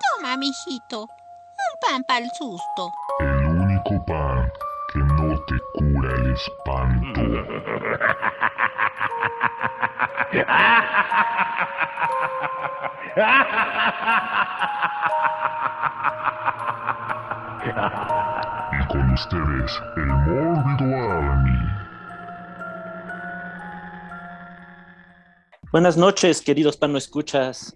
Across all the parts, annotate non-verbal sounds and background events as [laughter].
Toma, mijito. Un pan para el susto. El único pan que no te cura el espanto. Y con ustedes, el Mórbido Army. Buenas noches, queridos pano escuchas.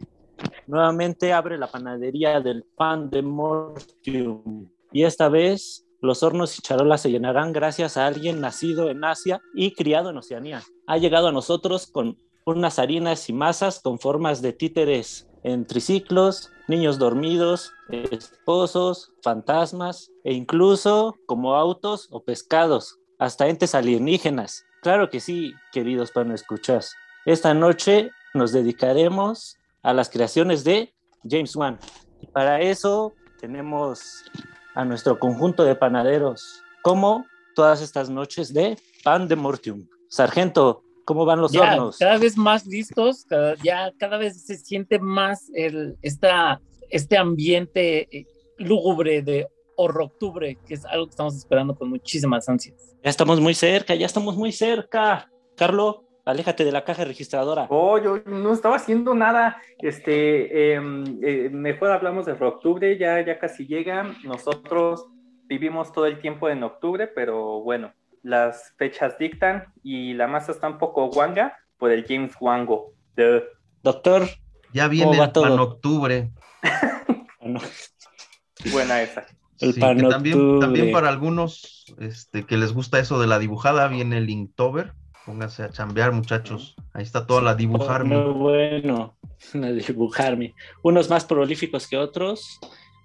Nuevamente abre la panadería del pan de Mortium. Y esta vez los hornos y charolas se llenarán gracias a alguien nacido en Asia y criado en Oceanía. Ha llegado a nosotros con unas harinas y masas con formas de títeres en triciclos, niños dormidos, esposos, fantasmas e incluso como autos o pescados, hasta entes alienígenas. Claro que sí, queridos pano escuchas. Esta noche nos dedicaremos a las creaciones de James Wan. Y para eso tenemos a nuestro conjunto de panaderos, como todas estas noches de Pan de Mortium. Sargento, ¿cómo van los ya, hornos? cada vez más listos, cada, ya cada vez se siente más el, esta, este ambiente eh, lúgubre de horror-octubre, que es algo que estamos esperando con muchísimas ansias. Ya estamos muy cerca, ya estamos muy cerca. Carlo, aléjate de la caja registradora. Oh, yo no estaba haciendo nada. Este, eh, eh, mejor hablamos de octubre, ya, ya casi llega. Nosotros vivimos todo el tiempo en octubre, pero bueno, las fechas dictan y la masa está un poco guanga por el James Wango. Doctor, Ya ¿Cómo viene va el todo? pan octubre. Buena esa. el Sí, pan que también, octubre. también para algunos este, que les gusta eso de la dibujada, viene el Inktober. Pónganse a chambear, muchachos. Ahí está toda la dibujarme. Muy bueno, [laughs] a dibujarme. Unos más prolíficos que otros.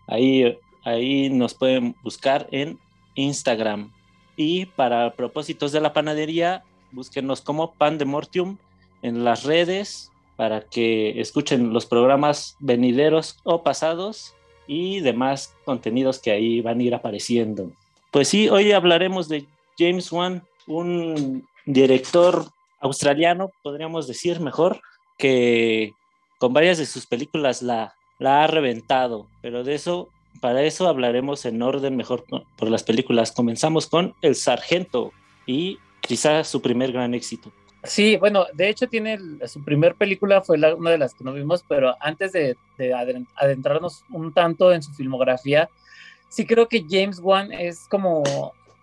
Ahí, ahí nos pueden buscar en Instagram. Y para propósitos de la panadería, búsquenos como Pan de Mortium en las redes para que escuchen los programas venideros o pasados y demás contenidos que ahí van a ir apareciendo. Pues sí, hoy hablaremos de James Wan, un director australiano, podríamos decir mejor, que con varias de sus películas la, ha reventado, pero de eso, para eso hablaremos en orden mejor por las películas. Comenzamos con El Sargento y quizás su primer gran éxito. Sí, bueno, de hecho tiene su primer película, fue una de las que no vimos, pero antes de, adentrarnos un tanto en su filmografía, sí creo que James Wan es como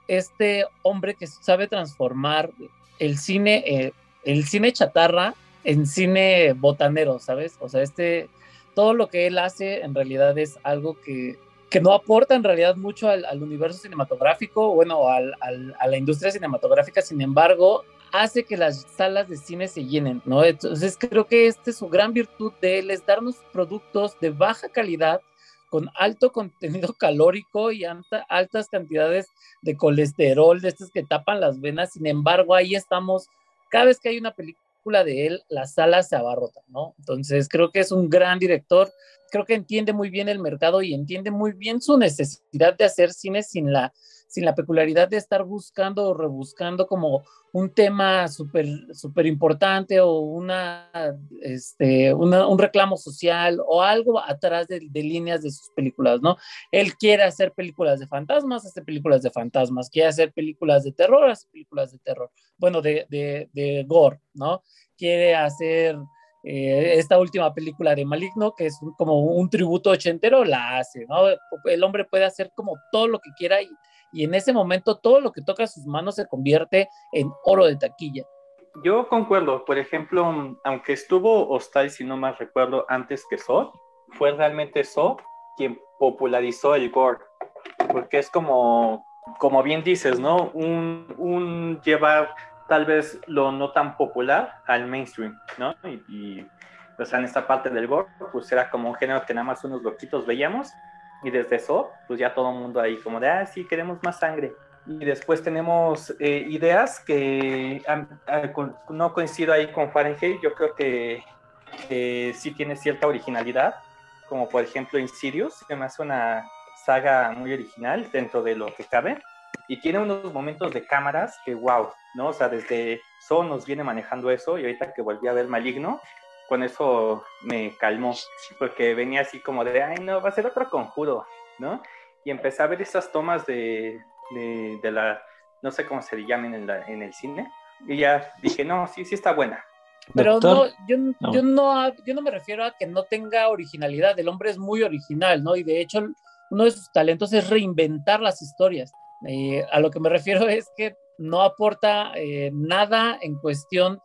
este hombre que sabe transformar el cine, eh, el cine chatarra en cine botanero, ¿sabes? O sea, este, todo lo que él hace en realidad es algo que, que no aporta en realidad mucho al, universo cinematográfico, bueno, al- al- a la industria cinematográfica, sin embargo, hace que las salas de cine se llenen, ¿no? Entonces creo que esta es su gran virtud de él, es darnos productos de baja calidad, con alto contenido [laughs] calórico y alta- altas cantidades de colesterol, de estos que tapan las venas, sin embargo, ahí estamos, cada vez que hay una película de él, las salas se abarrotan, ¿no? Entonces creo que es un gran director, creo que entiende muy bien el mercado y entiende muy bien su necesidad de hacer cine sin la, sin la peculiaridad de estar buscando o rebuscando como un tema súper súper importante o una, este, un reclamo social o algo atrás de, de líneas de sus películas, ¿no? Él quiere hacer películas de fantasmas, hace películas de fantasmas, quiere hacer películas de terror, hace películas de terror, bueno, de, de, gore, ¿no? Quiere hacer eh, esta última película de Maligno, que es como un tributo ochentero, la hace, ¿no? El hombre puede hacer como todo lo que quiera y, y en ese momento todo lo que toca sus manos se convierte en oro de taquilla. Yo concuerdo, por ejemplo, aunque estuvo Hostal, si no más recuerdo, antes que So, fue realmente So quien popularizó el gore, porque es como, como bien dices, ¿no? Un, un llevar tal vez lo no tan popular al mainstream, ¿no? Y, y, o sea, en esta parte del gore, pues era como un género que nada más unos loquitos veíamos, y desde eso, pues ya todo el mundo ahí como de, ah, sí, queremos más sangre. Y después tenemos eh, ideas que ah, ah, con- no coincido ahí con Fahrenheit, yo creo que eh, sí tiene cierta originalidad, como por ejemplo Insidious, que me hace una saga muy original dentro de lo que cabe. Y tiene unos momentos de cámaras que, wow, ¿no? O sea, desde So nos viene manejando eso y ahorita que volví a ver Maligno, con eso me calmó, porque venía así como de, ay, no, va a ser otro conjuro, ¿no? Y empecé a ver esas tomas de, de, de la, no sé cómo se llamen en, la, en el cine, y ya dije, no, sí, sí está buena. Pero no, yo, no. Yo, no, yo no me refiero a que no tenga originalidad. El hombre es muy original, ¿no? Y de hecho, uno de sus talentos es reinventar las historias. Eh, a lo que me refiero es que no aporta eh, nada en cuestión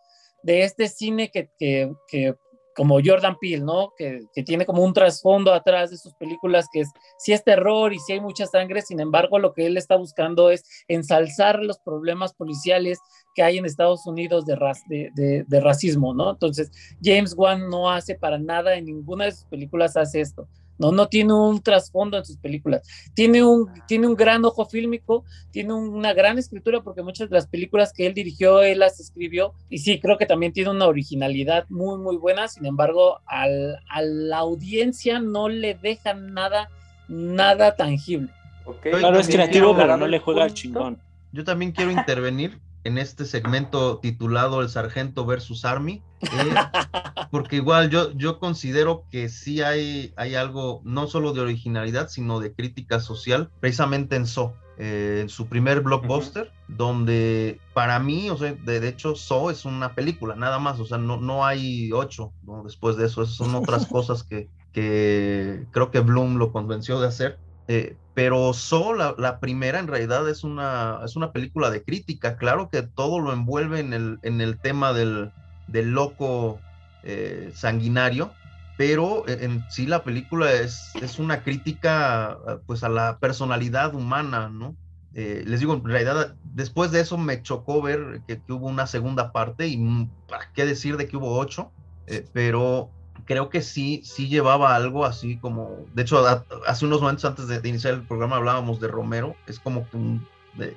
de este cine que, que, que como Jordan Peele, ¿no? Que, que, tiene como un trasfondo atrás de sus películas que es, sí es terror y sí hay mucha sangre, sin embargo, lo que él está buscando es ensalzar los problemas policiales que hay en Estados Unidos de, ras, de, de racismo, ¿no? Entonces, James Wan no hace para nada, en ninguna de sus películas hace esto. No, no tiene un trasfondo en sus películas. Tiene un, tiene un gran ojo fílmico, tiene una gran escritura, porque muchas de las películas que él dirigió, él las escribió. Y sí, creo que también tiene una originalidad muy, muy buena. Sin embargo, al, a la audiencia no le deja nada, nada tangible. Okay. Claro, es creativo, pero no le juega al chingón. Yo también quiero intervenir [laughs] en este segmento titulado El Sargento versus Army, eh, [laughs] porque igual yo, yo considero que sí hay, hay algo no solo de originalidad, sino de crítica social, precisamente en So, eh, en su primer blockbuster, uh -huh. donde para mí, o sea, de, de, hecho, So es una película, nada más, o sea, no, no hay ocho, ¿no? después de eso, esas son otras [laughs] cosas que, que creo que Bloom lo convenció de hacer. Eh, pero So, la, la, primera en realidad es una, es una película de crítica, claro que todo lo envuelve en el, en el tema del, del loco eh, sanguinario, pero en, en, sí la película es, es una crítica pues a la personalidad humana, ¿no? Eh, les digo, en realidad después de eso me chocó ver que, que hubo una segunda parte y mm, para qué decir de que hubo ocho, eh, pero creo que sí, sí llevaba algo así como, de hecho, a, hace unos momentos antes de, de, iniciar el programa hablábamos de Romero, es como un, de,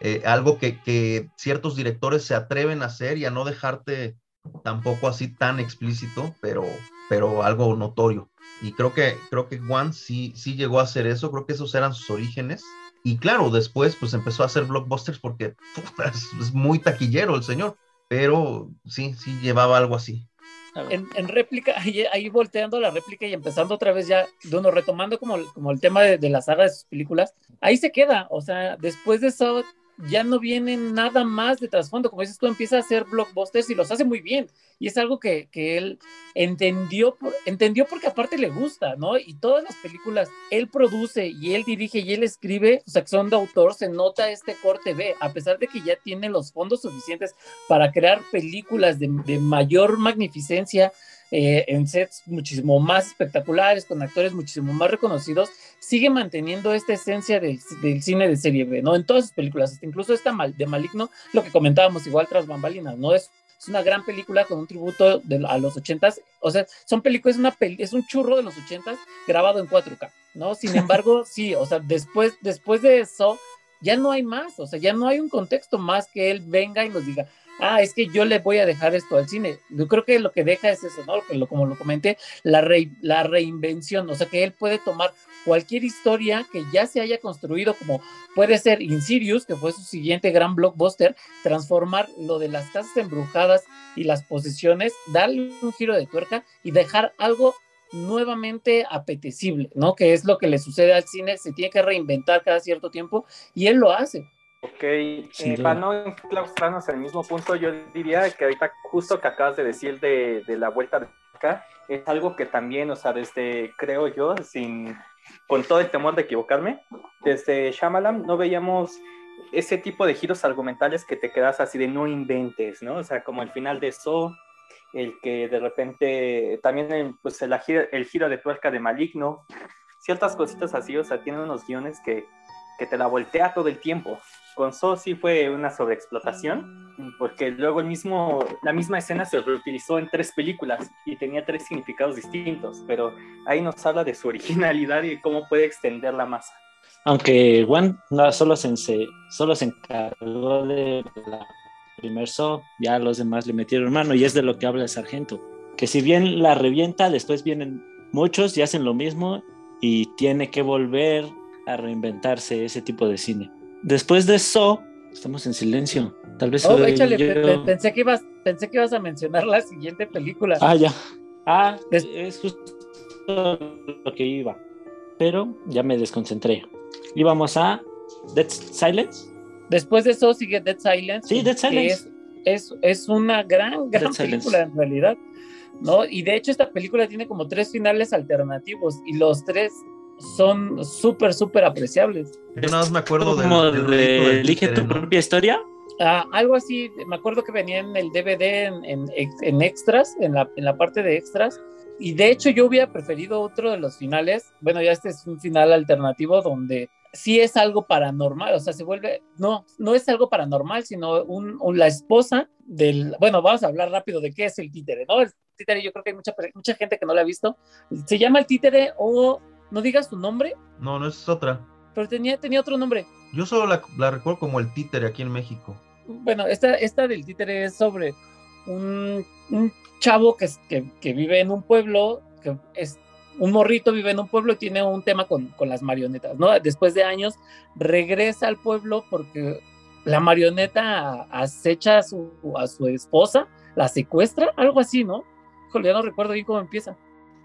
eh, algo que, que, ciertos directores se atreven a hacer y a no dejarte tampoco así tan explícito, pero, pero algo notorio. Y creo que, creo que Juan sí, sí llegó a hacer eso, creo que esos eran sus orígenes. Y claro, después pues empezó a hacer blockbusters porque [laughs] es, es muy taquillero el señor, pero sí, sí llevaba algo así. En, en, réplica, [laughs] ahí, ahí, volteando la réplica y empezando otra vez ya, de retomando como, como el tema de, de, la saga de sus películas, ahí se queda, o sea, después de eso ya no viene nada más de trasfondo, como dices tú, empieza a hacer blockbusters y los hace muy bien, y es algo que, que él entendió, por, entendió porque aparte le gusta, ¿no? Y todas las películas él produce y él dirige y él escribe, o sea, que son de autor, se nota este corte B, a pesar de que ya tiene los fondos suficientes para crear películas de, de mayor magnificencia, eh, en sets muchísimo más espectaculares, con actores muchísimo más reconocidos, sigue manteniendo esta esencia del, del cine de serie B, ¿no? En todas sus películas, hasta incluso esta mal, de Maligno, lo que comentábamos igual tras bambalinas, ¿no? Es, es una gran película con un tributo de, a los ochentas, o sea, son películas, es, una peli, es un churro de los ochentas grabado en 4K, ¿no? Sin [laughs] embargo, sí, o sea, después, después de eso, ya no hay más, o sea, ya no hay un contexto más que él venga y nos diga, ah, es que yo le voy a dejar esto al cine. Yo creo que lo que deja es eso, ¿no? Lo, como lo comenté, la, re, la reinvención, o sea, que él puede tomar cualquier historia que ya se haya construido, como puede ser Insidious, que fue su siguiente gran blockbuster, transformar lo de las casas embrujadas y las posesiones, darle un giro de tuerca y dejar algo nuevamente apetecible, ¿no? Que es lo que le sucede al cine, se tiene que reinventar cada cierto tiempo y él lo hace. Ok, sí, eh, para no enclaustrarnos en el mismo punto, yo diría que ahorita justo que acabas de decir de, de, la vuelta de acá, es algo que también, o sea, desde, creo yo, sin, con todo el temor de equivocarme, desde Shyamalan no veíamos ese tipo de giros argumentales que te quedas así de no inventes, ¿no? O sea, como el final de eso, el que de repente, también el, pues el, el giro de tuerca de Maligno, ciertas cositas así, o sea, tienen unos guiones que, que te la voltea todo el tiempo con So sí fue una sobreexplotación, porque luego el mismo, la misma escena se reutilizó en tres películas y tenía tres significados distintos, pero ahí nos habla de su [laughs] originalidad y cómo puede extender la masa. Aunque Juan no, solo, se, solo se encargó de la primer So, ya los demás le metieron mano y es de lo que habla el sargento, que si bien la revienta, después vienen muchos y hacen lo mismo y tiene que volver a reinventarse ese tipo de cine. Después de eso, estamos en silencio. Tal vez Oh, échale, yo. pensé que ibas, pensé que ibas a mencionar la siguiente película. Ah, ya. Ah, es justo lo que iba. Pero ya me desconcentré. Íbamos a Dead Silence. Después de eso sigue Dead Silence. Sí, Dead Silence. Es, es, es una gran, gran Dead Silence. película en realidad. ¿no? Y de hecho esta película tiene como tres finales alternativos y los tres son súper, súper apreciables. Yo nada más me acuerdo Como de del Elige tu ¿no? propia historia. Ah, algo así, me acuerdo que venía en el DVD en, en, en extras, en la, en la parte de extras. Y de hecho yo hubiera preferido otro de los finales. Bueno, ya este es un final alternativo donde sí es algo paranormal, o sea, se vuelve, no, no es algo paranormal, sino un, un- la esposa del, bueno, vamos a hablar rápido de qué es el títere, ¿no? El títere yo creo que hay mucha, mucha gente que no lo ha visto. Se llama el títere o, no digas su nombre, No, no es otra. pero tenía, tenía otro nombre. Yo solo la, la recuerdo como el títere aquí en México. Bueno, esta, esta del títere es sobre un, un chavo que, que vive en un pueblo, que es un morrito vive en un pueblo y tiene un tema con, con las marionetas, ¿no? Después de años regresa al pueblo porque la marioneta acecha a su, a su esposa, la secuestra, algo así, ¿no? Híjole, ya no recuerdo bien cómo empieza.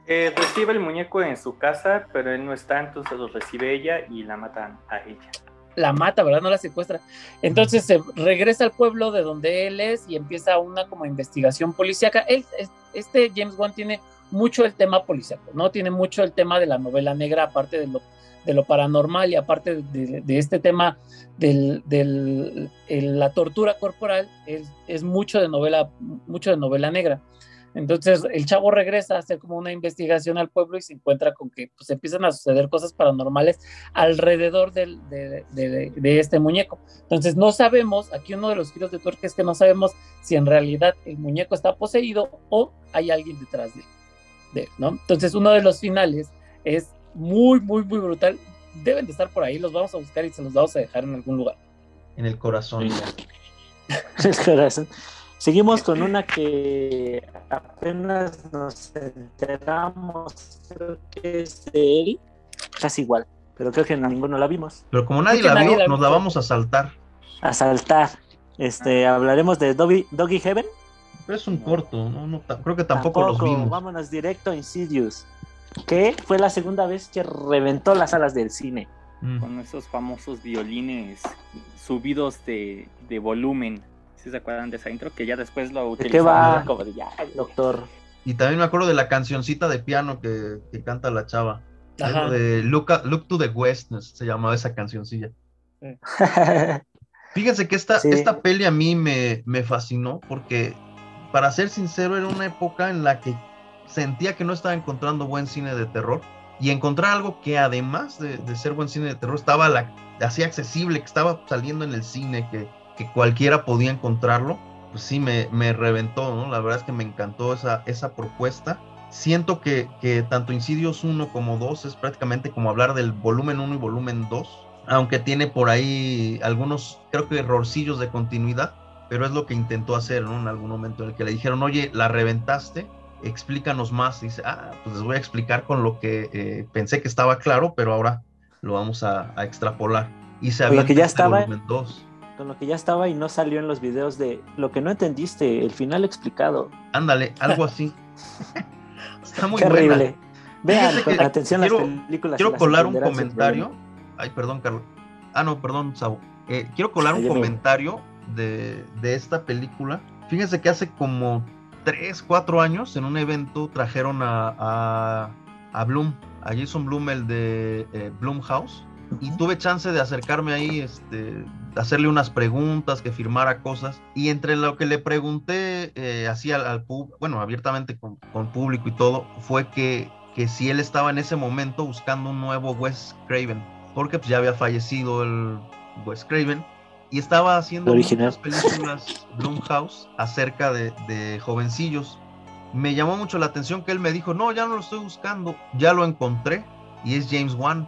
Eh, recibe el muñeco en su casa, pero él no está, entonces lo recibe ella y la matan a ella. la mata, ¿verdad? No la secuestra. Entonces se regresa al pueblo de donde él es y empieza una como investigación policíaca. Él, es- este James Wan tiene mucho el tema policíaco, ¿no? Tiene mucho el tema de la novela negra, aparte de lo, de lo paranormal y aparte de, de este tema de la tortura corporal, es, es mucho de novela, mucho de novela negra. Entonces el chavo regresa a hacer como una investigación al pueblo y se encuentra con que pues empiezan a suceder cosas paranormales alrededor del- de, de- de este muñeco. Entonces no sabemos, aquí uno de los giros de tuerca es que no sabemos si en realidad el muñeco está poseído o hay alguien detrás de, de él, ¿no? Entonces uno de los finales es muy, muy, muy brutal. Deben de estar por ahí, los vamos a buscar y se los vamos a dejar en algún lugar. En el corazón. [laughs] El corazón. Seguimos con una que apenas nos enteramos, creo que es de él, casi igual, pero creo que ninguno la vimos. Pero como nadie la nadie vio, la nos la vamos a saltar. A saltar. Este, hablaremos de Doggy, Doggy Heaven. Pero es un corto, ¿no? Creo que tampoco, los vimos. Vámonos directo a Insidious, que fue la segunda vez que reventó las salas del cine. Mm. con esos famosos violines subidos de, de volumen. ¿Sí se acuerdan de esa intro? Que ya después lo ¿De qué utilizaron va, como de ya, doctor? Y también me acuerdo de la cancioncita de piano que, que canta la chava. Ajá. Algo de Look, a- Look to the West se llamaba esa cancioncilla. Fíjense que esta, Sí. esta peli a mí me, me fascinó porque, para ser sincero, era una época en la que sentía que no estaba encontrando buen cine de terror y encontrar algo que además de, de ser buen cine de terror estaba la, así accesible, que estaba saliendo en el cine, que, que cualquiera podía encontrarlo, pues sí me, me reventó, ¿no? La verdad es que me encantó esa, esa propuesta. Siento que, que tanto Insidious 1 como 2 es prácticamente como hablar del volumen 1 y volumen 2 aunque tiene por ahí algunos, creo que errorcillos de continuidad, pero es lo que intentó hacer, ¿no? En algún momento en el que le dijeron, oye, la reventaste, explícanos más. Y dice, ah, pues les voy a explicar con lo que eh, pensé que estaba claro, pero ahora lo vamos a, a extrapolar. Y se avienta que ya este estaba. volumen 2. Con lo que ya estaba y no salió en los videos de lo que no entendiste, el final explicado. Ándale, algo así. [laughs] Está muy Qué buena. horrible. Vean con que atención quiero- las películas. Quiero colar un comentario. Ay, perdón, Carlos. Ah, no, perdón, Sabo. Eh, quiero colar un Ay, comentario de, de esta película. Fíjense que hace como 3, 4 años en un evento trajeron a, a, a Bloom, a Jason Bloom, el de eh, Bloomhouse. Y tuve chance de acercarme ahí, este, hacerle unas preguntas, que firmara cosas. Y entre lo que le pregunté eh, así al, al pub- bueno, abiertamente con, con público y todo, fue que, que si él estaba en ese momento buscando un nuevo Wes Craven, porque pues, ya había fallecido el Wes Craven y estaba haciendo muchas películas Blumhouse acerca de, de jovencillos. Me llamó mucho la atención que él me dijo, no, ya no lo estoy buscando, ya lo encontré y es James Wan.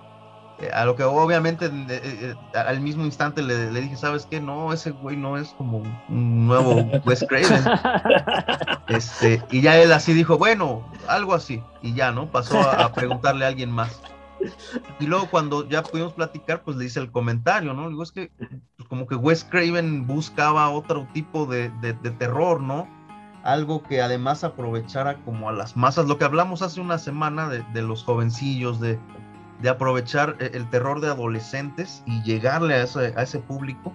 Eh, a lo que obviamente eh, eh, al mismo instante le, le dije, ¿sabes qué? No, ese güey no es como un nuevo Wes Craven. [laughs] Este, y ya él así dijo, bueno, algo así. Y ya, ¿no? Pasó a, a preguntarle a alguien más. Y luego cuando ya pudimos platicar, pues le hice el comentario, ¿no? Digo, es que pues, como que Wes Craven buscaba otro tipo de, de, de terror, ¿no? Algo que además aprovechara como a las masas, lo que hablamos hace una semana de, de los jovencillos, de, de aprovechar e, el terror de adolescentes y llegarle a ese, a ese público.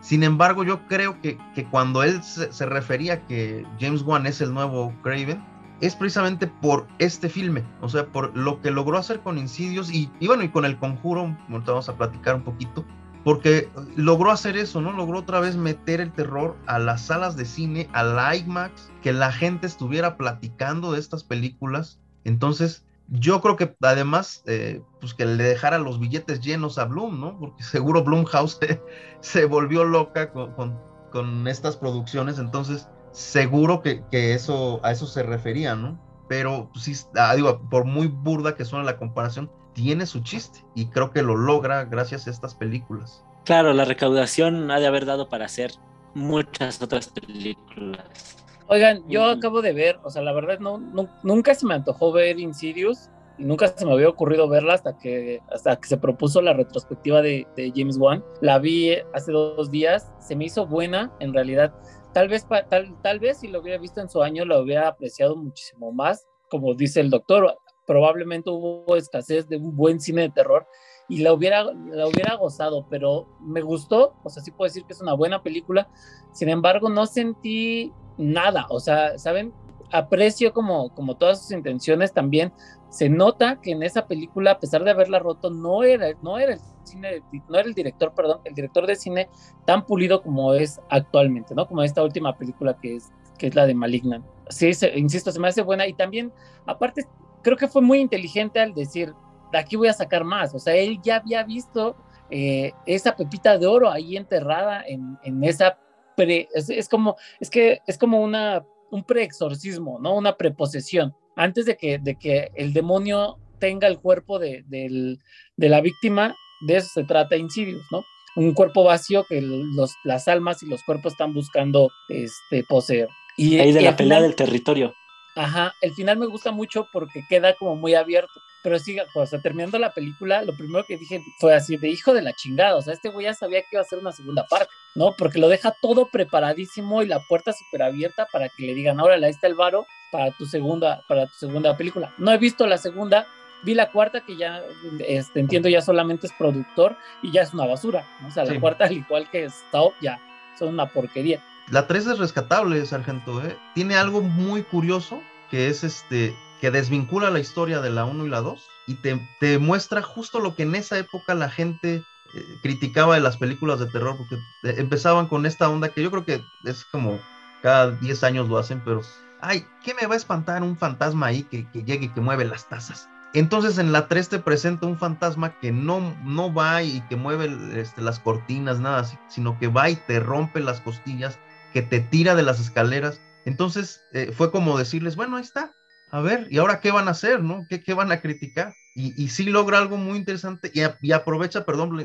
Sin embargo, yo creo que, que cuando él se, refería a que James Wan es el nuevo Craven, es precisamente por este filme, o sea, por lo que logró hacer con Insidious y, y bueno, y con el conjuro, ahorita vamos a platicar un poquito, porque logró hacer eso, ¿no? Logró otra vez meter el terror a las salas de cine, a la IMAX, que la gente estuviera platicando de estas películas. Entonces, yo creo que además, eh, pues que le dejara los billetes llenos a Bloom, ¿no? Porque seguro Bloomhouse [laughs] se, se volvió loca con, con, estas producciones, entonces seguro que, que, eso, a eso se refería, ¿no? Pero pues, sí, ah, digo, por muy burda que suene la comparación, tiene su chiste y creo que lo logra gracias a estas películas. Claro, la recaudación ha de haber dado para hacer muchas otras películas. Oigan, yo acabo de ver, o sea, la verdad no, no, nunca se me antojó ver Insidious y nunca se me había ocurrido verla hasta que, hasta que se propuso la retrospectiva de, de James Wan. La vi hace dos días, se me hizo buena, en realidad. Tal vez, tal, tal vez si lo hubiera visto en su año lo hubiera apreciado muchísimo más, como dice el doctor. Probablemente hubo escasez de un buen cine de terror y la hubiera, la hubiera gozado, pero me gustó, o sea, sí puedo decir que es una buena película. Sin embargo, no sentí nada, o sea, ¿saben? Aprecio como, como todas sus intenciones también. Se nota que en esa película, a pesar de haberla roto, no era, no era el cine, no era el director, perdón, el director de cine tan pulido como es actualmente, ¿no? Como esta última película que es, que es la de Malignant. Sí, insisto, se me hace buena y también, aparte, creo que fue muy inteligente al decir, de aquí voy a sacar más. O sea, él ya había visto eh, esa pepita de oro ahí enterrada en, en esa Pre, es, es, como, es que es como una, un preexorcismo, ¿no? Una preposesión. Antes de que, de que el demonio tenga el cuerpo de, de, de la víctima, de eso se trata Insidious, ¿no? Un cuerpo vacío que los, las almas y los cuerpos están buscando este, poseer. Y, Ahí de y la pelea final, del territorio. Ajá, el final me gusta mucho porque queda como muy abierto. Pero sí, o sea, terminando la película, lo primero que dije fue así, de hijo de la chingada, o sea, este güey ya sabía que iba a hacer una segunda parte, ¿no? Porque lo deja todo preparadísimo y la puerta súper abierta para que le digan, ahora ahí está el varo para tu segunda, para tu segunda película. No he visto la segunda, vi la cuarta que ya, este, entiendo, ya solamente es productor y ya es una basura, ¿no? O sea, la cuarta, al igual que Stop, ya son una porquería. La 3 es rescatable, Sargento, ¿eh? Tiene algo muy curioso que es este que desvincula la historia de la 1 y la 2 y te, muestra justo lo que en esa época la gente eh, criticaba de las películas de terror, porque eh, empezaban con esta onda que yo creo que es como cada 10 años lo hacen, pero, ay, ¿qué me va a espantar un fantasma ahí que, que llegue y que mueve las tazas? Entonces en la 3 te presenta un fantasma que no, no va y que mueve este, las cortinas, nada sino que va y te rompe las costillas, que te tira de las escaleras. Entonces eh, fue como decirles, bueno, ahí está, a ver, ¿y ahora qué van a hacer, no? ¿Qué, qué van a criticar? Y, y, sí logra algo muy interesante y, y aprovecha, perdón,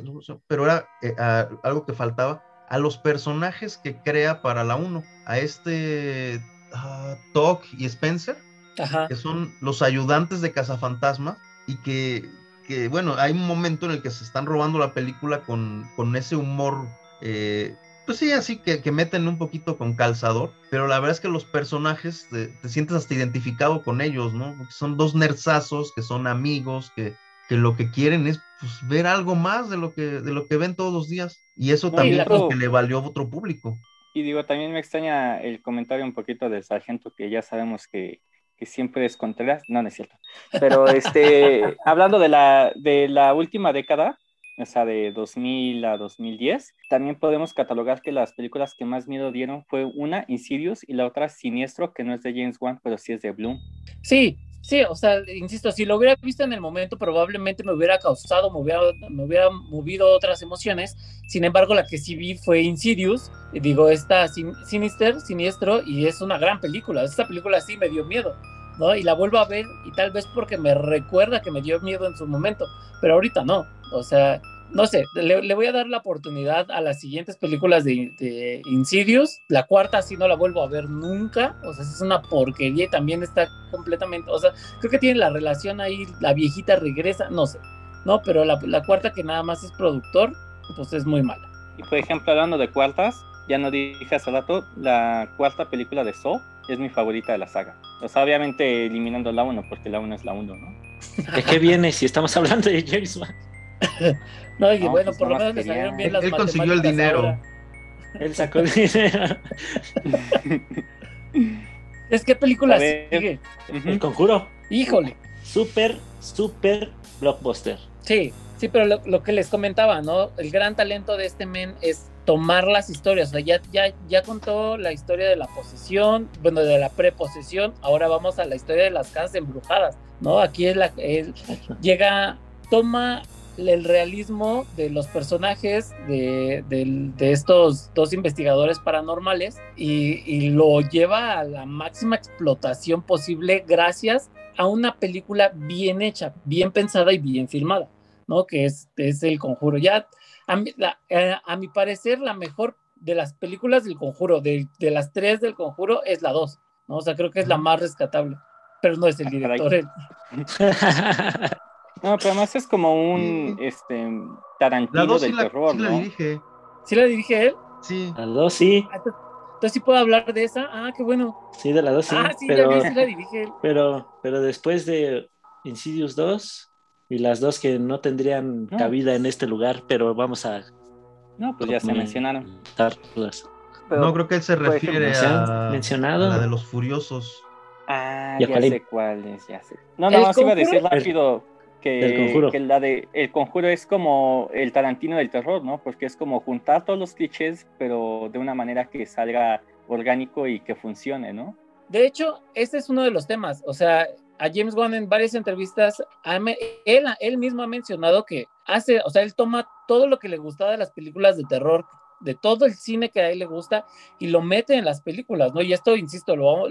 pero era eh, a, algo que faltaba, a los personajes que crea para la 1, a este uh, Doc y Spencer, Ajá. que son los ayudantes de Cazafantasma y que, que, bueno, hay un momento en el que se están robando la película con, con ese humor eh, pues sí, así que, que, meten un poquito con calzador, pero la verdad es que los personajes te, te sientes hasta identificado con ellos, ¿no? Porque son dos nerzazos que son amigos, que, que lo que quieren es pues, ver algo más de lo, que, de lo que ven todos los días. Y eso no, también lo que le valió a otro público. Y digo, también me extraña el comentario un poquito del sargento, que ya sabemos que, que siempre es Contreras, no, no es cierto. Pero este, [laughs] hablando de la, de la última década, o sea, de 2000 a 2010. También podemos catalogar que las películas que más miedo dieron fue una, Insidious, y la otra, Siniestro, que no es de James Wan, pero sí es de Bloom. Sí, sí, o sea, insisto, si lo hubiera visto en el momento, probablemente me hubiera causado, me hubiera, me hubiera movido otras emociones. Sin embargo, la que sí vi fue Insidious, digo, esta sin, Sinister, Siniestro, y es una gran película. Esta película sí me dio miedo. ¿No? Y la vuelvo a ver y tal vez porque me recuerda que me dio miedo en su momento, pero ahorita no. O sea, no sé, le, voy a dar la oportunidad a las siguientes películas de, de, Insidious. La cuarta sí no la vuelvo a ver nunca. O sea, es una porquería y también está completamente, o sea, creo que tiene la relación ahí, la viejita regresa, no sé. ¿no? Pero la, la cuarta que nada más es productor, pues es muy mala. Y por ejemplo, hablando de cuartas, ya no dije hace rato, la cuarta película de Saw es mi favorita de la saga. O sea, obviamente eliminando la 1, porque la 1 es la 1, ¿no? ¿De qué viene si estamos hablando de James Wan? [laughs] No, y No, bueno, pues por lo menos le salieron bien Él, las él consiguió el dinero. ahora. Él sacó el dinero. [laughs] Es que película sigue. El conjuro. Híjole. Súper, súper blockbuster. Sí, sí, pero lo, lo que les comentaba, ¿no? El gran talento de este men es tomar las historias. O sea, ya, ya, ya contó la historia de la posesión, bueno, de la preposesión. Ahora vamos a la historia de las casas embrujadas, ¿no? Aquí es la llega, toma el realismo de los personajes de, de estos dos investigadores paranormales y, y lo lleva a la máxima explotación posible gracias a una película bien hecha, bien pensada y bien filmada, ¿no? Que es, es El Conjuro. Ya, a mi, la- eh, a mi parecer, la mejor de las películas del Conjuro, de, de las tres del Conjuro, es la dos, ¿no? O sea, creo que es la más rescatable, pero no es el Ah, director. él. No, pero además es como un este La Tarantino 2 sí del la, terror, sí la ¿no? dirige. ¿Sí la dirige él? Sí. La 2 sí, Ah, Entonces, sí puedo hablar de esa. Ah, qué bueno. sí, de la 2 sí. ah, sí, pero, ya vi, sí la dirige él. pero, pero después de Insidious 2 y las dos que no tendrían No. cabida en este lugar, pero vamos a No, pues ya se mencionaron. Pero- no, creo que él se refiere ejemplo, ¿se han a, mencionado? a la de los furiosos. Ah, ¿Y a ya cuál? sé cuál es, ya sé. No, ¿El no, más iba a decir rápido que, que la de El Conjuro es como el Tarantino del terror, ¿no? Porque es como juntar todos los clichés, pero de una manera que salga orgánico y que funcione, ¿no? De hecho, ese es uno de los temas. O sea, a James Wan en varias entrevistas, él, él mismo ha mencionado que hace, o sea, él toma todo lo que le gustaba de las películas de terror, de todo el cine que a él le gusta, y lo mete en las películas, ¿no? Y esto, insisto, lo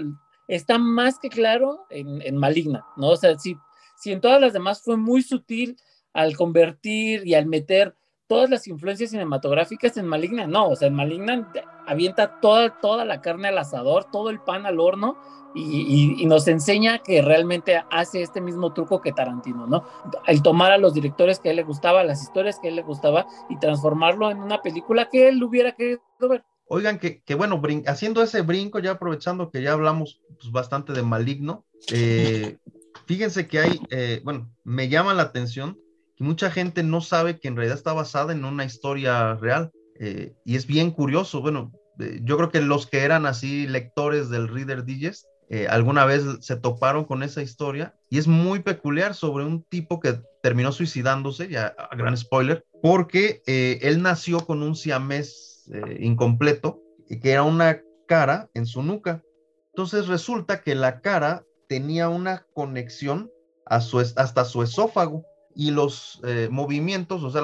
está más que claro en, en Maligna, ¿no? O sea, si, si en todas las demás fue muy sutil al convertir y al meter todas las influencias cinematográficas en Maligna, no, o sea, en Maligna avienta toda, toda la carne al asador, todo el pan al horno y, nos enseña que realmente hace este mismo truco que Tarantino, ¿no? El tomar a los directores que a él le gustaba, las historias que a él le gustaba y transformarlo en una película que él hubiera querido ver. Oigan, que, que bueno, haciendo ese brinco, ya aprovechando que ya hablamos pues, bastante de maligno, eh, fíjense que hay, eh, bueno, me llama la atención mucha gente no sabe que en realidad está basada en una historia real. eh, y es bien curioso, bueno, eh, yo creo que los que eran así lectores del Reader Digest, eh, alguna vez se toparon con esa historia y es muy peculiar sobre un tipo que terminó suicidándose, ya a gran spoiler, porque él nació con un siamés incompleto y que era una cara en su nuca. Entonces resulta que la cara tenía una conexión hasta su esófago y los eh, movimientos, o sea,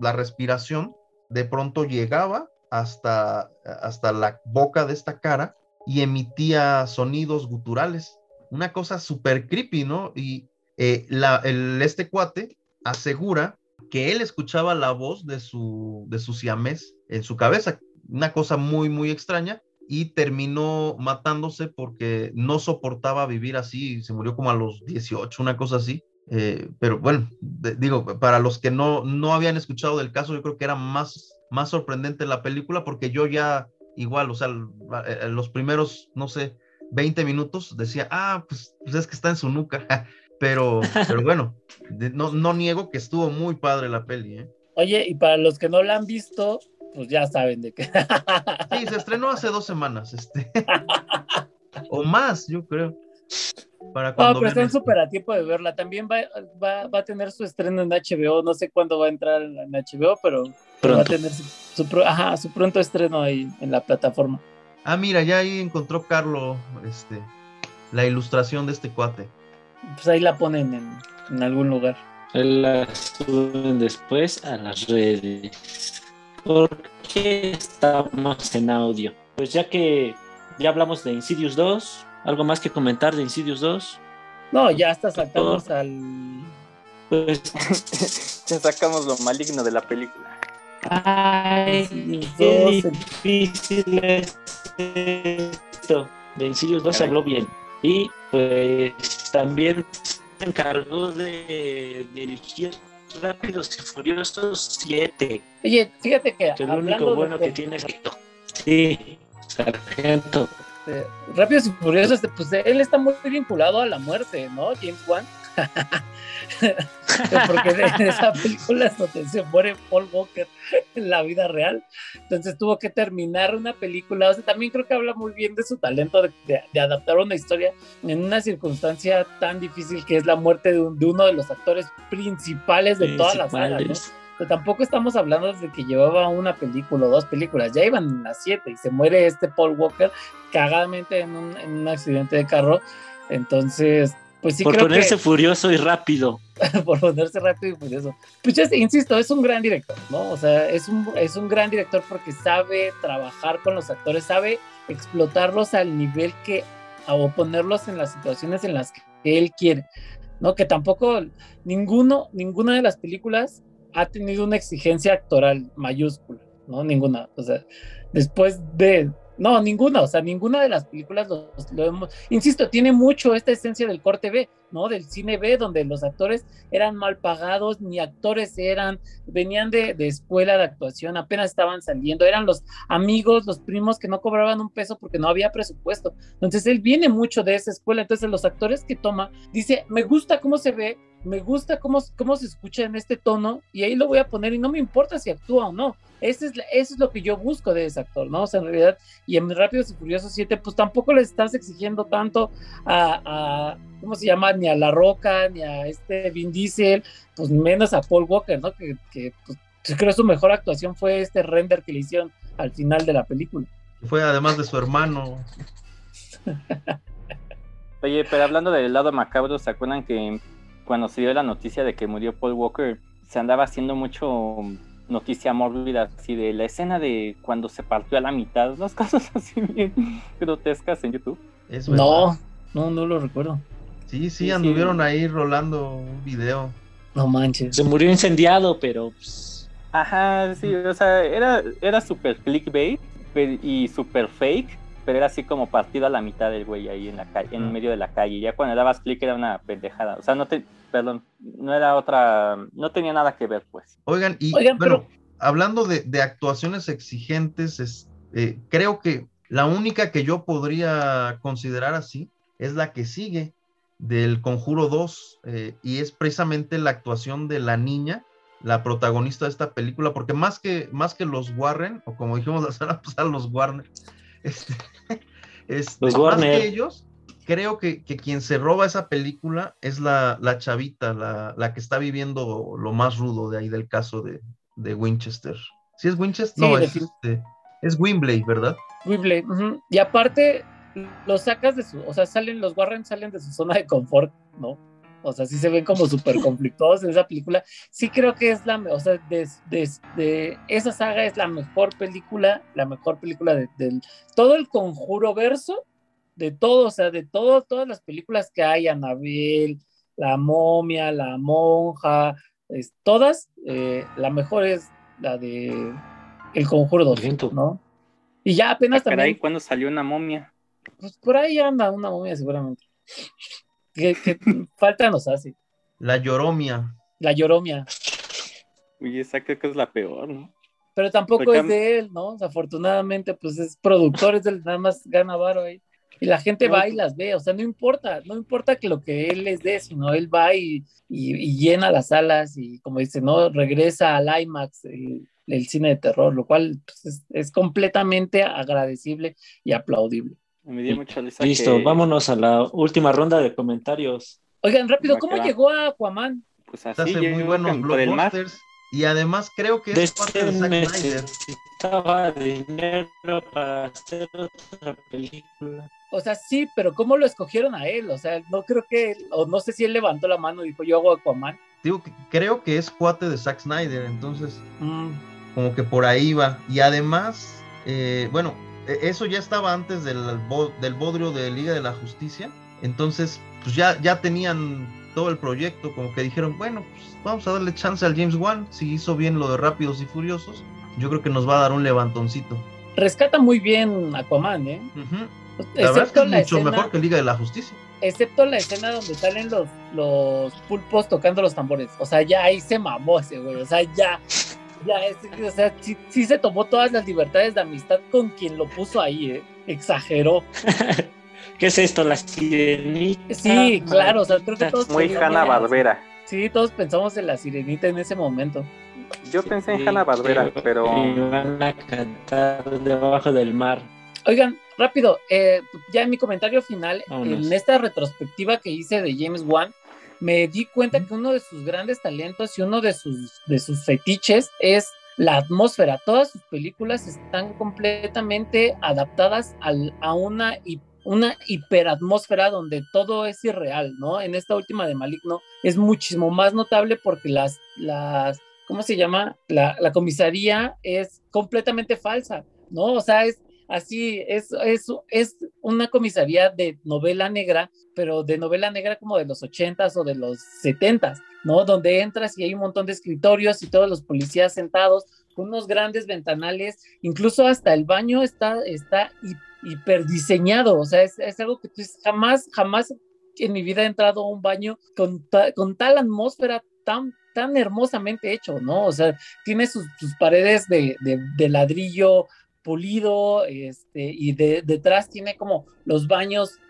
la respiración, de pronto llegaba hasta, hasta la boca de esta cara y emitía sonidos guturales. Una cosa súper creepy, ¿no? Y eh, la, el, este cuate asegura que él escuchaba la voz de su, de su siamés en su cabeza. Una cosa muy, muy extraña. Y terminó matándose porque no soportaba vivir así. Se murió como a los 18, una cosa así. Eh, pero bueno, de- digo, para los que no, no habían escuchado del caso, yo creo que era más, más sorprendente la película porque yo ya igual, o sea, eh, los primeros, no sé, 20 minutos decía, ah, pues, pues es que está en su nuca. [laughs] Pero, pero bueno, de- no, no niego que estuvo muy padre la peli, ¿eh? Oye, y para los que no la han visto, pues ya saben de qué. Sí, se estrenó hace dos semanas, este. [laughs] o más, yo creo. Para No, cuando pero están súper a tiempo de verla. También va, va, va a tener su estreno en HBO. No sé cuándo va a entrar en, HBO, pero, pero va a Pronto. tener su, su pro- ajá, su pronto estreno ahí en la plataforma. Ah, mira, ya ahí encontró Carlo, este, la ilustración de este cuate. Pues ahí la ponen en, en algún lugar. La suben después a las redes. ¿Por qué estamos en audio? Pues ya que ya hablamos de Insidious 2, ¿algo más que comentar de Insidious 2? No, ya hasta saltamos al. Pues, [laughs] ya sacamos lo maligno de la película. ay, qué 2, el- difícil es esto. De Insidious 2 se Caray. habló bien. Y pues también se encargó de dirigir Rápidos y Furiosos 7. Oye, fíjate que, Que lo único bueno de, que tiene es esto. Sí, sargento. De Rápidos y Furiosos, pues él está muy vinculado a la muerte, ¿no? James Wan. [laughs] Porque en esa película se muere Paul Walker en la vida real. Entonces tuvo que terminar una película. O sea, también creo que habla muy bien de su talento de, de- de adaptar una historia en una circunstancia tan difícil que es la muerte de, un- de uno de los actores principales de toda la saga. ¿no? Tampoco estamos hablando de que llevaba una película o dos películas, ya iban las siete y se muere este Paul Walker cagadamente en un, en un accidente de carro. Entonces, pues sí Por creo ponerse que furioso y rápido. [laughs] por ponerse rápido y furioso. Pues ya, insisto, es un gran director, ¿no? O sea, es un, es un gran director porque sabe trabajar con los actores, sabe explotarlos al nivel que, o ponerlos en las situaciones en las que él quiere, ¿no? Que tampoco, ninguno, ninguna de las películas ha tenido una exigencia actoral mayúscula, ¿no? Ninguna, o sea, después de... No, ninguna, o sea, ninguna de las películas lo, lo hemos... Insisto, tiene mucho esta esencia del corte B, ¿no? Del cine B, donde los actores eran mal pagados, ni actores eran, venían de, de escuela de actuación, apenas estaban saliendo, eran los amigos, los primos que no cobraban un peso porque no había presupuesto. Entonces él viene mucho de esa escuela, entonces los actores que toma, dice, me gusta cómo se ve, me gusta cómo, cómo se escucha en este tono y ahí lo voy a poner y no me importa si actúa o no. Ese es, eso es lo que yo busco de ese actor, ¿no? O sea, en realidad, y en Rápidos y Furiosos 7, pues tampoco le estás exigiendo tanto a, a, ¿cómo se llama? Ni a La Roca, ni a este Vin Diesel, pues menos a Paul Walker, ¿no? Que, que pues, yo creo que su mejor actuación fue este render que le hicieron al final de la película. Fue además de su hermano. Oye, pero hablando del lado macabro, ¿se acuerdan que cuando se dio la noticia de que murió Paul Walker, se andaba haciendo mucho noticia mórbida así de la escena de cuando se partió a la mitad, unas [laughs] cosas así bien grotescas en YouTube? Es. No, no, no lo recuerdo. Sí, sí, Sí, anduvieron sí. ahí rolando un video. No manches. Se murió incendiado, pero pues, Ajá, sí, o sea, era, era súper clickbait y súper fake, pero era así como partido a la mitad del güey ahí en la calle, en medio de la calle. Ya cuando le dabas clic era una pendejada. O sea, no te, perdón, no era otra, no tenía nada que ver, pues. Oigan, y Oigan, bueno, hablando de, de actuaciones exigentes, es, eh, creo que la única que yo podría considerar así es la que sigue del Conjuro 2 eh, y es precisamente la actuación de la niña, la protagonista de esta película, porque más que, más que los Warren, o como dijimos la semana [laughs] pasada, los Warner, este, [laughs] este, Los más Warner. que ellos, creo que, que quien se roba esa película es la, la chavita, la, la que está viviendo lo más rudo de ahí del caso de, de Winchester. ¿Sí es Winchester? Sí, no, de es, este, es Wimbley, ¿verdad? Wimbledon, ujú. Y aparte, los sacas de su, o sea, salen, los Warren salen de su zona de confort, ¿no? O sea, sí se ven como súper conflictuados en esa película. Sí creo que es la, o sea, de, de- de- esa saga es la mejor película, la mejor película de, del todo el conjuro verso, de todo, o sea, de todo, todas las películas que hay, Anabel, La momia, La monja, es- todas, eh, la mejor es la de El Conjuro 2, Siento. ¿no? Y ya apenas Caray, también, ¿cuándo salió una momia? pues por ahí anda una momia seguramente. Que, que falta nos hace. La Lloromia. La lloromia. Uy, esa creo que es la peor, ¿no? Pero tampoco Porque- es de él, ¿no? Desafortunadamente, pues es productor, es del nada más gana varo ahí. Y la gente No, va y pues- las ve, o sea, no importa, no importa que lo que él les dé, sino él va y, y- y llena las salas y como dice, ¿no? Regresa al IMAX, el, el cine de terror, lo cual pues, es, es completamente agradecible y aplaudible. Me dio mucha risa listo, que, vámonos a la última ronda de comentarios. Oigan, rápido, ¿cómo va. llegó a Aquaman? Pues así, hace muy buenos blockbusters. Y además creo que es parte de Zack Snyder. necesitaba dinero para hacer otra película. O sea, sí, pero ¿cómo lo escogieron a él? O sea, no creo que, o no sé si él levantó la mano y dijo, yo hago Aquaman. Digo que creo que es cuate de Zack Snyder, entonces Mm, como que por ahí va. Y además, eh, bueno, e- eso ya estaba antes del, del bodrio de Liga de la Justicia. Entonces, pues ya, ya tenían todo el proyecto, como que dijeron, bueno, pues vamos a darle chance al James Wan. Si hizo bien lo de Rápidos y Furiosos, yo creo que nos va a dar un levantoncito. rescata muy bien Aquaman, ¿eh? La verdad es que es mucho mejor que Liga de la Justicia. excepto la escena donde salen los, los pulpos tocando los tambores. O sea, ya ahí se mamó ese güey. O sea, ya. Ya, es- o sea, sí, sí se tomó todas las libertades de amistad con quien lo puso ahí, ¿eh? Exageró. [laughs] ¿Qué es esto? La sirenita. Sí, claro, o sea, creo que todos. Muy pensamos- Hanna Barbera. Sí, todos pensamos en la sirenita en ese momento. Yo pensé en Hanna Barbera, pero van a cantar debajo del mar. Oigan, rápido, eh, ya en mi comentario final, Vámonos. en esta retrospectiva que hice de James Wan, me di cuenta que uno de sus grandes talentos y uno de sus, de sus fetiches es la atmósfera. Todas sus películas están completamente adaptadas al- a una, una hiperatmósfera donde todo es irreal, ¿no? En esta última de Maligno es muchísimo más notable porque las, las ¿cómo se llama? La, la comisaría es completamente falsa, ¿no? O sea, es así, es, es, es una comisaría de novela negra, pero de novela negra como de los ochentas o de los setentas, ¿no? Donde entras y hay un montón de escritorios y todos los policías sentados con unos grandes ventanales, incluso hasta el baño está, está hi- hiperdiseñado, o sea, es, es algo que jamás, jamás en mi vida he entrado a un baño con, ta- con tal atmósfera tan, tan hermosamente hecho, ¿no? O sea, tiene sus, sus paredes de, de- de ladrillo pulido, este, y de, detrás tiene como los baños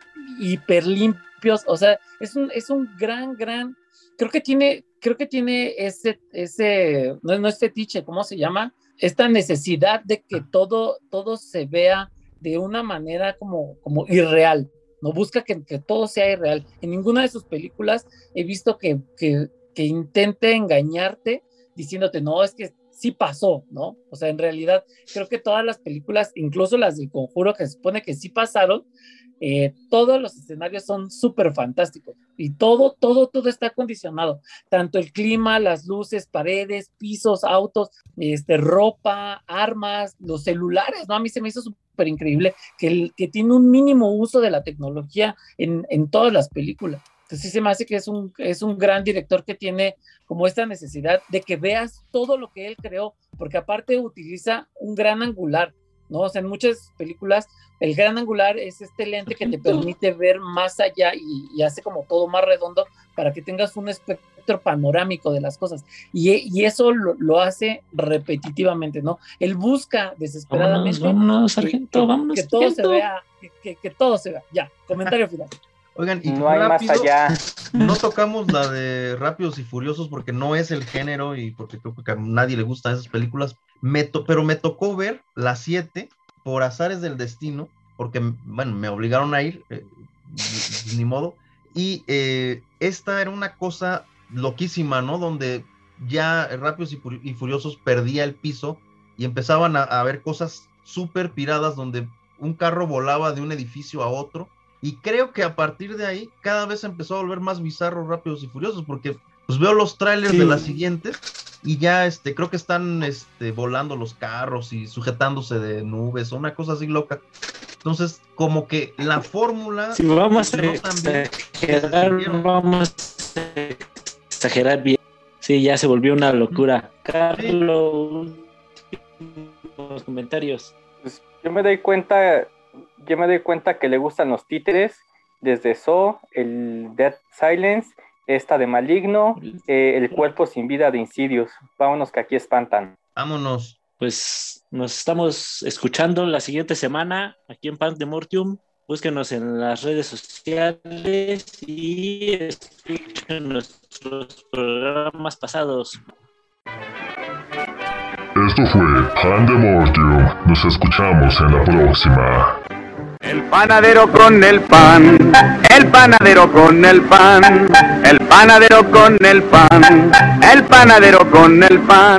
hiper limpios, o sea, es un, es un gran, gran, creo que tiene, creo que tiene ese, ese, no, no es fetiche, ¿cómo se llama? Esta necesidad de que todo, todo se vea de una manera como, como irreal, no busca que, que todo sea irreal. En ninguna de sus películas he visto que, que, que intente engañarte diciéndote, no, es que sí pasó, ¿no? O sea, en realidad creo que todas las películas, incluso las del conjuro que se supone que sí pasaron, eh, todos los escenarios son súper fantásticos y todo, todo, todo está condicionado, tanto el clima, las luces, paredes, pisos, autos, este, ropa, armas, los celulares, ¿no? A mí se me hizo súper increíble que, que tiene un mínimo uso de la tecnología en, en todas las películas. Entonces sí se me hace que es un, es un gran director que tiene como esta necesidad de que veas todo lo que él creó, porque aparte utiliza un gran angular, ¿no? O sea, en muchas películas el gran angular es este lente que te permite ver más allá y, y hace como todo más redondo para que tengas un espectro panorámico de las cosas. Y, y eso lo, lo, hace repetitivamente, ¿no? Él busca desesperadamente vámonos, vámonos, sargento, que, vámonos, que todo sargento. se vea, que, que, que, todo se vea. Ya, comentario final. Oigan, y no hay rápido, más allá. No tocamos la de Rápidos y Furiosos porque no es el género y porque creo que a nadie le gustan esas películas. Me to pero me tocó ver las 7 por azares del destino, porque, bueno, me obligaron a ir, eh, ni modo. Y eh, esta era una cosa loquísima, ¿no? Donde ya Rápidos y, y Furiosos perdía el piso y empezaban a, a ver cosas súper piradas donde un carro volaba de un edificio a otro. Y creo que a partir de ahí cada vez empezó a volver más bizarro Rápidos y Furiosos porque pues veo los trailers sí. de las siguientes y ya este creo que están este volando los carros y sujetándose de nubes o una cosa así loca. Entonces, como que la fórmula Si vamos a exagerar, vamos a exagerar bien. Sí, ya se volvió una locura. Carlos, los comentarios. Pues yo me doy cuenta, yo me doy cuenta que le gustan los títeres, desde So, el Dead Silence, esta de Maligno, eh, el cuerpo sin vida de Insidious. Vámonos que aquí espantan. Vámonos. Pues nos estamos escuchando la siguiente semana aquí en Pan de Mortium. Búsquenos en las redes sociales y escuchen nuestros programas pasados. Esto fue Pan de Mortium. Nos escuchamos en la próxima. El panadero con el pan, el panadero con el pan, el panadero con el pan, el panadero con el pan.